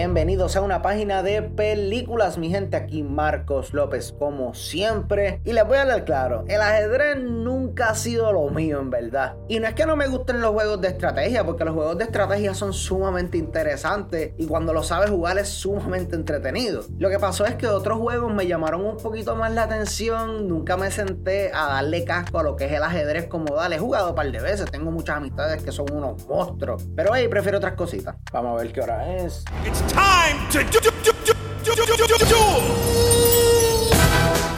Bienvenidos a una página de películas, mi gente. Aquí Marcos López, como siempre. Y les voy a hablar claro: el ajedrez nunca ha sido lo mío, en verdad. Y no es que no me gusten los juegos de estrategia, porque los juegos de estrategia son sumamente interesantes y cuando lo sabes jugar es sumamente entretenido. Lo que pasó es que otros juegos me llamaron un poquito más la atención. Nunca me senté a darle casco a lo que es el ajedrez como dale. He jugado un par de veces, tengo muchas amistades que son unos monstruos. Pero hey, prefiero otras cositas. Vamos a ver qué hora es.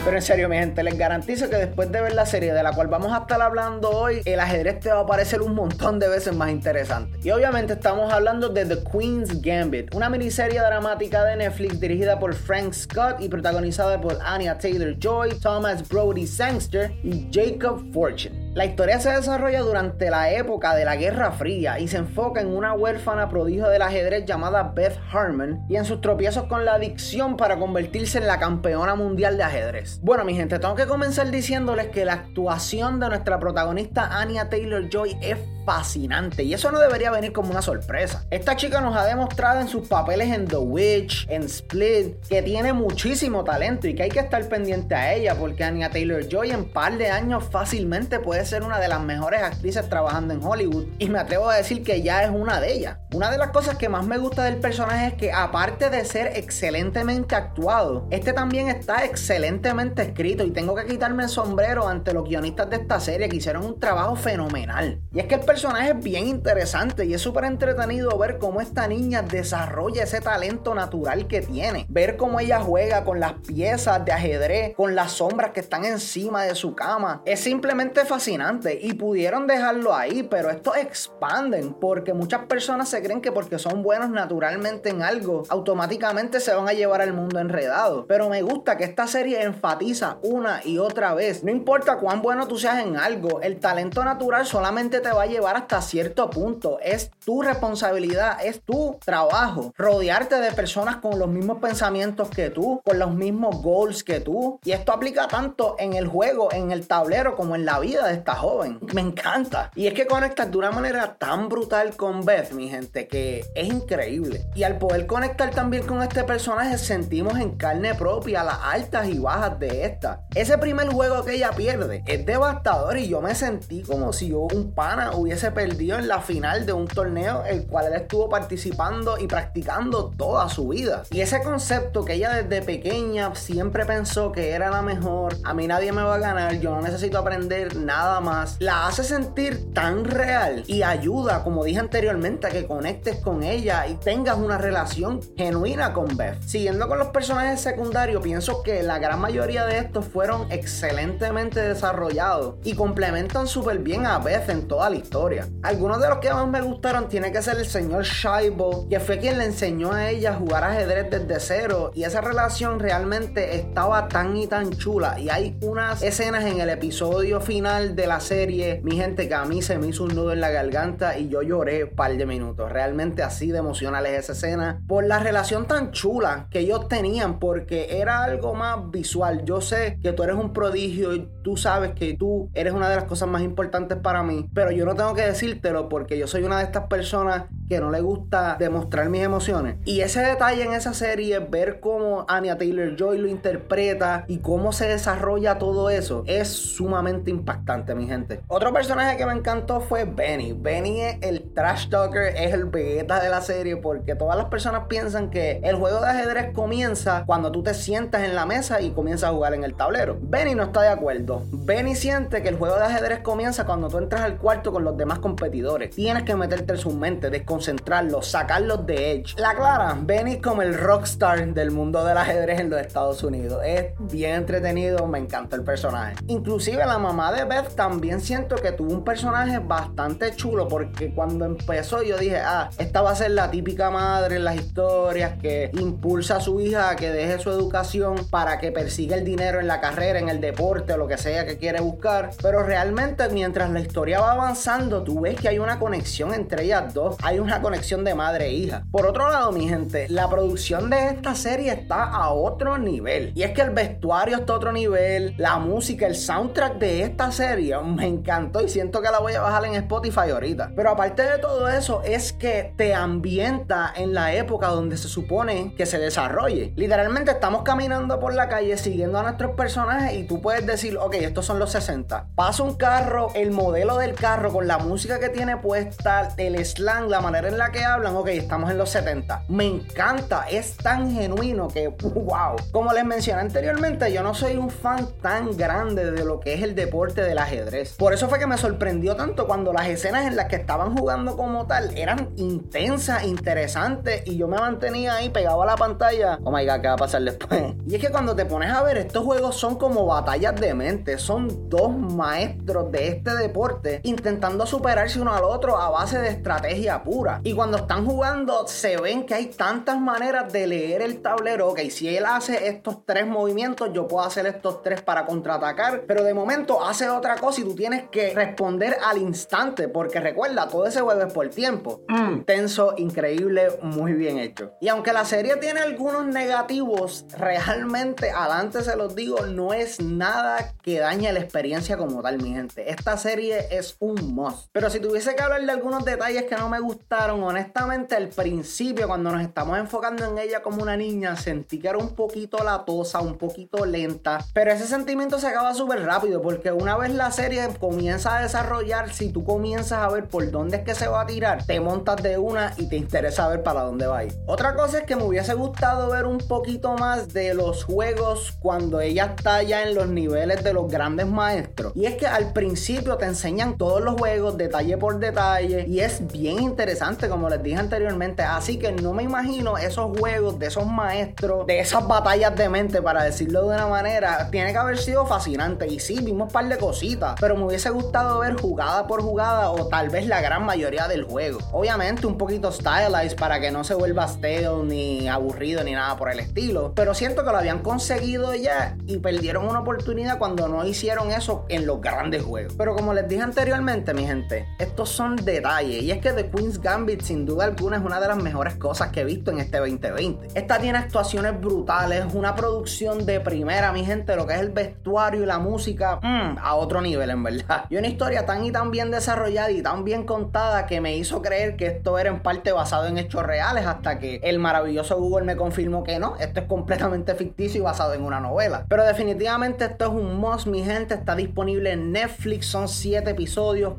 Pero en serio, mi gente, les garantizo que después de ver la serie de la cual vamos a estar hablando hoy, el ajedrez te va a parecer un montón de veces más interesante. Y obviamente estamos hablando de The Queen's Gambit, una miniserie dramática de Netflix dirigida por Frank Scott y protagonizada por Anya Taylor Joy, Thomas Brody Sangster y Jacob Fortune. La historia se desarrolla durante la época de la Guerra Fría y se enfoca en una huérfana prodigio del ajedrez llamada Beth Harmon y en sus tropiezos con la adicción para convertirse en la campeona mundial de ajedrez. Bueno, mi gente, tengo que comenzar diciéndoles que la actuación de nuestra protagonista Anya Taylor Joy es fascinante y eso no debería venir como una sorpresa. Esta chica nos ha demostrado en sus papeles en The Witch, en Split, que tiene muchísimo talento y que hay que estar pendiente a ella porque Anya Taylor Joy en par de años fácilmente puede ser una de las mejores actrices trabajando en Hollywood y me atrevo a decir que ya es una de ellas. Una de las cosas que más me gusta del personaje es que aparte de ser excelentemente actuado, este también está excelentemente escrito y tengo que quitarme el sombrero ante los guionistas de esta serie que hicieron un trabajo fenomenal. Y es que el es bien interesante y es súper entretenido ver cómo esta niña desarrolla ese talento natural que tiene. Ver cómo ella juega con las piezas de ajedrez, con las sombras que están encima de su cama. Es simplemente fascinante y pudieron dejarlo ahí, pero esto expanden porque muchas personas se creen que porque son buenos naturalmente en algo, automáticamente se van a llevar al mundo enredado. Pero me gusta que esta serie enfatiza una y otra vez, no importa cuán bueno tú seas en algo, el talento natural solamente te va a llevar hasta cierto punto. Es tu responsabilidad, es tu trabajo. Rodearte de personas con los mismos pensamientos que tú, con los mismos goals que tú. Y esto aplica tanto en el juego, en el tablero, como en la vida de esta joven. Me encanta. Y es que conectas de una manera tan brutal con Beth, mi gente, que es increíble. Y al poder conectar también con este personaje, sentimos en carne propia las altas y bajas de esta. Ese primer juego que ella pierde es devastador y yo me sentí como si yo, un pana, se perdió en la final de un torneo el cual él estuvo participando y practicando toda su vida. Y ese concepto que ella desde pequeña siempre pensó que era la mejor, a mí nadie me va a ganar, yo no necesito aprender nada más, la hace sentir tan real y ayuda, como dije anteriormente, a que conectes con ella y tengas una relación genuina con Beth. Siguiendo con los personajes secundarios, pienso que la gran mayoría de estos fueron excelentemente desarrollados y complementan súper bien a Beth en toda la historia. Algunos de los que más me gustaron tiene que ser el señor Shaibo, que fue quien le enseñó a ella a jugar ajedrez desde cero y esa relación realmente estaba tan y tan chula y hay unas escenas en el episodio final de la serie, mi gente, que a mí se me hizo un nudo en la garganta y yo lloré un par de minutos. Realmente así de emocional es esa escena por la relación tan chula que ellos tenían porque era algo más visual. Yo sé que tú eres un prodigio y tú sabes que tú eres una de las cosas más importantes para mí, pero yo no tengo que decírtelo porque yo soy una de estas personas que no le gusta demostrar mis emociones. Y ese detalle en esa serie, ver cómo Anya Taylor Joy lo interpreta y cómo se desarrolla todo eso, es sumamente impactante, mi gente. Otro personaje que me encantó fue Benny. Benny es el trash talker, es el vegeta de la serie porque todas las personas piensan que el juego de ajedrez comienza cuando tú te sientas en la mesa y comienzas a jugar en el tablero. Benny no está de acuerdo. Benny siente que el juego de ajedrez comienza cuando tú entras al cuarto con los demás competidores. Tienes que meterte en su mente, desconcentrarlos, sacarlos de Edge. La clara, Benny como el rockstar del mundo del ajedrez en los Estados Unidos. Es bien entretenido, me encanta el personaje. Inclusive la mamá de Beth también siento que tuvo un personaje bastante chulo porque cuando empezó yo dije, ah, esta va a ser la típica madre en las historias que impulsa a su hija a que deje su educación para que persiga el dinero en la carrera, en el deporte o lo que sea que quiere buscar. Pero realmente mientras la historia va avanzando, tú ves que hay una conexión entre ellas dos. Hay una conexión de madre e hija. Por otro lado, mi gente, la producción de esta serie está a otro nivel. Y es que el vestuario está a otro nivel. La música, el soundtrack de esta serie me encantó y siento que la voy a bajar en Spotify ahorita. Pero aparte de todo eso, es que te ambienta en la época donde se supone que se desarrolle. Literalmente estamos caminando por la calle siguiendo a nuestros personajes y tú puedes decir, ok, estos son los 60. Pasa un carro, el modelo del carro con la música que tiene puesta, el slang, la manera en la que hablan, ok, estamos en los 70. Me encanta, es tan genuino que, wow. Como les mencioné anteriormente, yo no soy un fan tan grande de lo que es el deporte del ajedrez. Por eso fue que me sorprendió tanto cuando las escenas en las que estaban jugando como tal eran intensas, interesantes y yo me mantenía ahí pegado a la pantalla. Oh my god, ¿qué va a pasar después? Y es que cuando te pones a ver, estos juegos son como batallas de mente. Son dos maestros de este deporte intentando superarse uno al otro a base de estrategia pura. Y cuando están jugando, se ven que hay tantas maneras de leer el tablero. Ok, si él hace estos tres movimientos, yo puedo hacer estos tres para contraatacar. Pero de momento hace otra cosa y tú tienes que responder al instante. Porque recuerda, todo ese juego es por tiempo. Mm, tenso, increíble, muy bien hecho. Y aunque la serie tiene algunos negativos, realmente, adelante se los digo, no es nada que dañe la experiencia como tal, mi gente. Esta serie es un must. Pero si tuviese que hablar de algunos detalles que no me gustaron, honestamente, al principio, cuando nos estamos enfocando en ella como una niña, sentí que era un poquito latosa, un poquito lenta. Pero ese sentimiento se acaba súper rápido, porque una vez la serie comienza a desarrollar, si tú comienzas a ver por dónde es que se va a tirar, te montas de una y te interesa ver para dónde va a ir. Otra cosa es que me hubiese gustado ver un poquito más de los juegos cuando ella está ya en los niveles de los grandes maestros. Y es que al principio te enseñan todos los juegos detalle por detalle y es bien interesante como les dije anteriormente. Así que no me imagino esos juegos de esos maestros, de esas batallas de mente para decirlo de una manera. Tiene que haber sido fascinante y sí, vimos un par de cositas, pero me hubiese gustado ver jugada por jugada o tal vez la gran mayoría del juego. Obviamente un poquito stylized para que no se vuelva stale ni aburrido ni nada por el estilo, pero siento que lo habían conseguido ya y perdieron una oportunidad cuando no hicieron eso en los grandes juegos. Pero como les dije anteriormente, mi gente, estos son detalles y es que The Queen's Gambit sin duda alguna es una de las mejores cosas que he visto en este 2020. Esta tiene actuaciones brutales, una producción de primera, mi gente, lo que es el vestuario y la música mm, a otro nivel en verdad. Y una historia tan y tan bien desarrollada y tan bien contada que me hizo creer que esto era en parte basado en hechos reales hasta que el maravilloso Google me confirmó que no, esto es completamente ficticio y basado en una novela. Pero definitivamente esto es un must, mi gente, está disponible en Netflix, son 7 episodios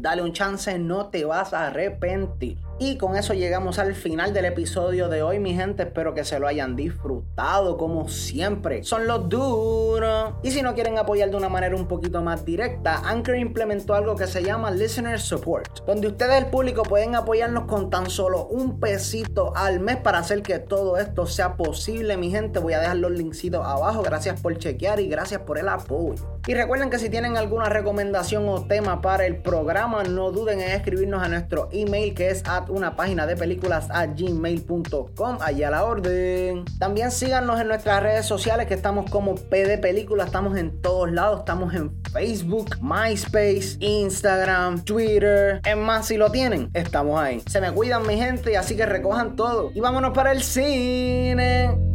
dale un chance, no te vas a arrepentir. Y con eso llegamos al final del episodio de hoy, mi gente. Espero que se lo hayan disfrutado como siempre. Son los duros. Y si no quieren apoyar de una manera un poquito más directa, Anchor implementó algo que se llama Listener Support, donde ustedes, el público, pueden apoyarnos con tan solo un pesito al mes para hacer que todo esto sea posible, mi gente. Voy a dejar los linksitos abajo. Gracias por chequear y gracias por el apoyo. Y recuerden que si tienen alguna recomendación o tema para el programa, no duden en escribirnos a nuestro email que es at una página de películas a gmail.com, allá a la orden. También síganos en nuestras redes sociales que estamos como PD Películas, estamos en todos lados, estamos en Facebook, MySpace, Instagram, Twitter. Es más, si lo tienen, estamos ahí. Se me cuidan mi gente, así que recojan todo. Y vámonos para el cine.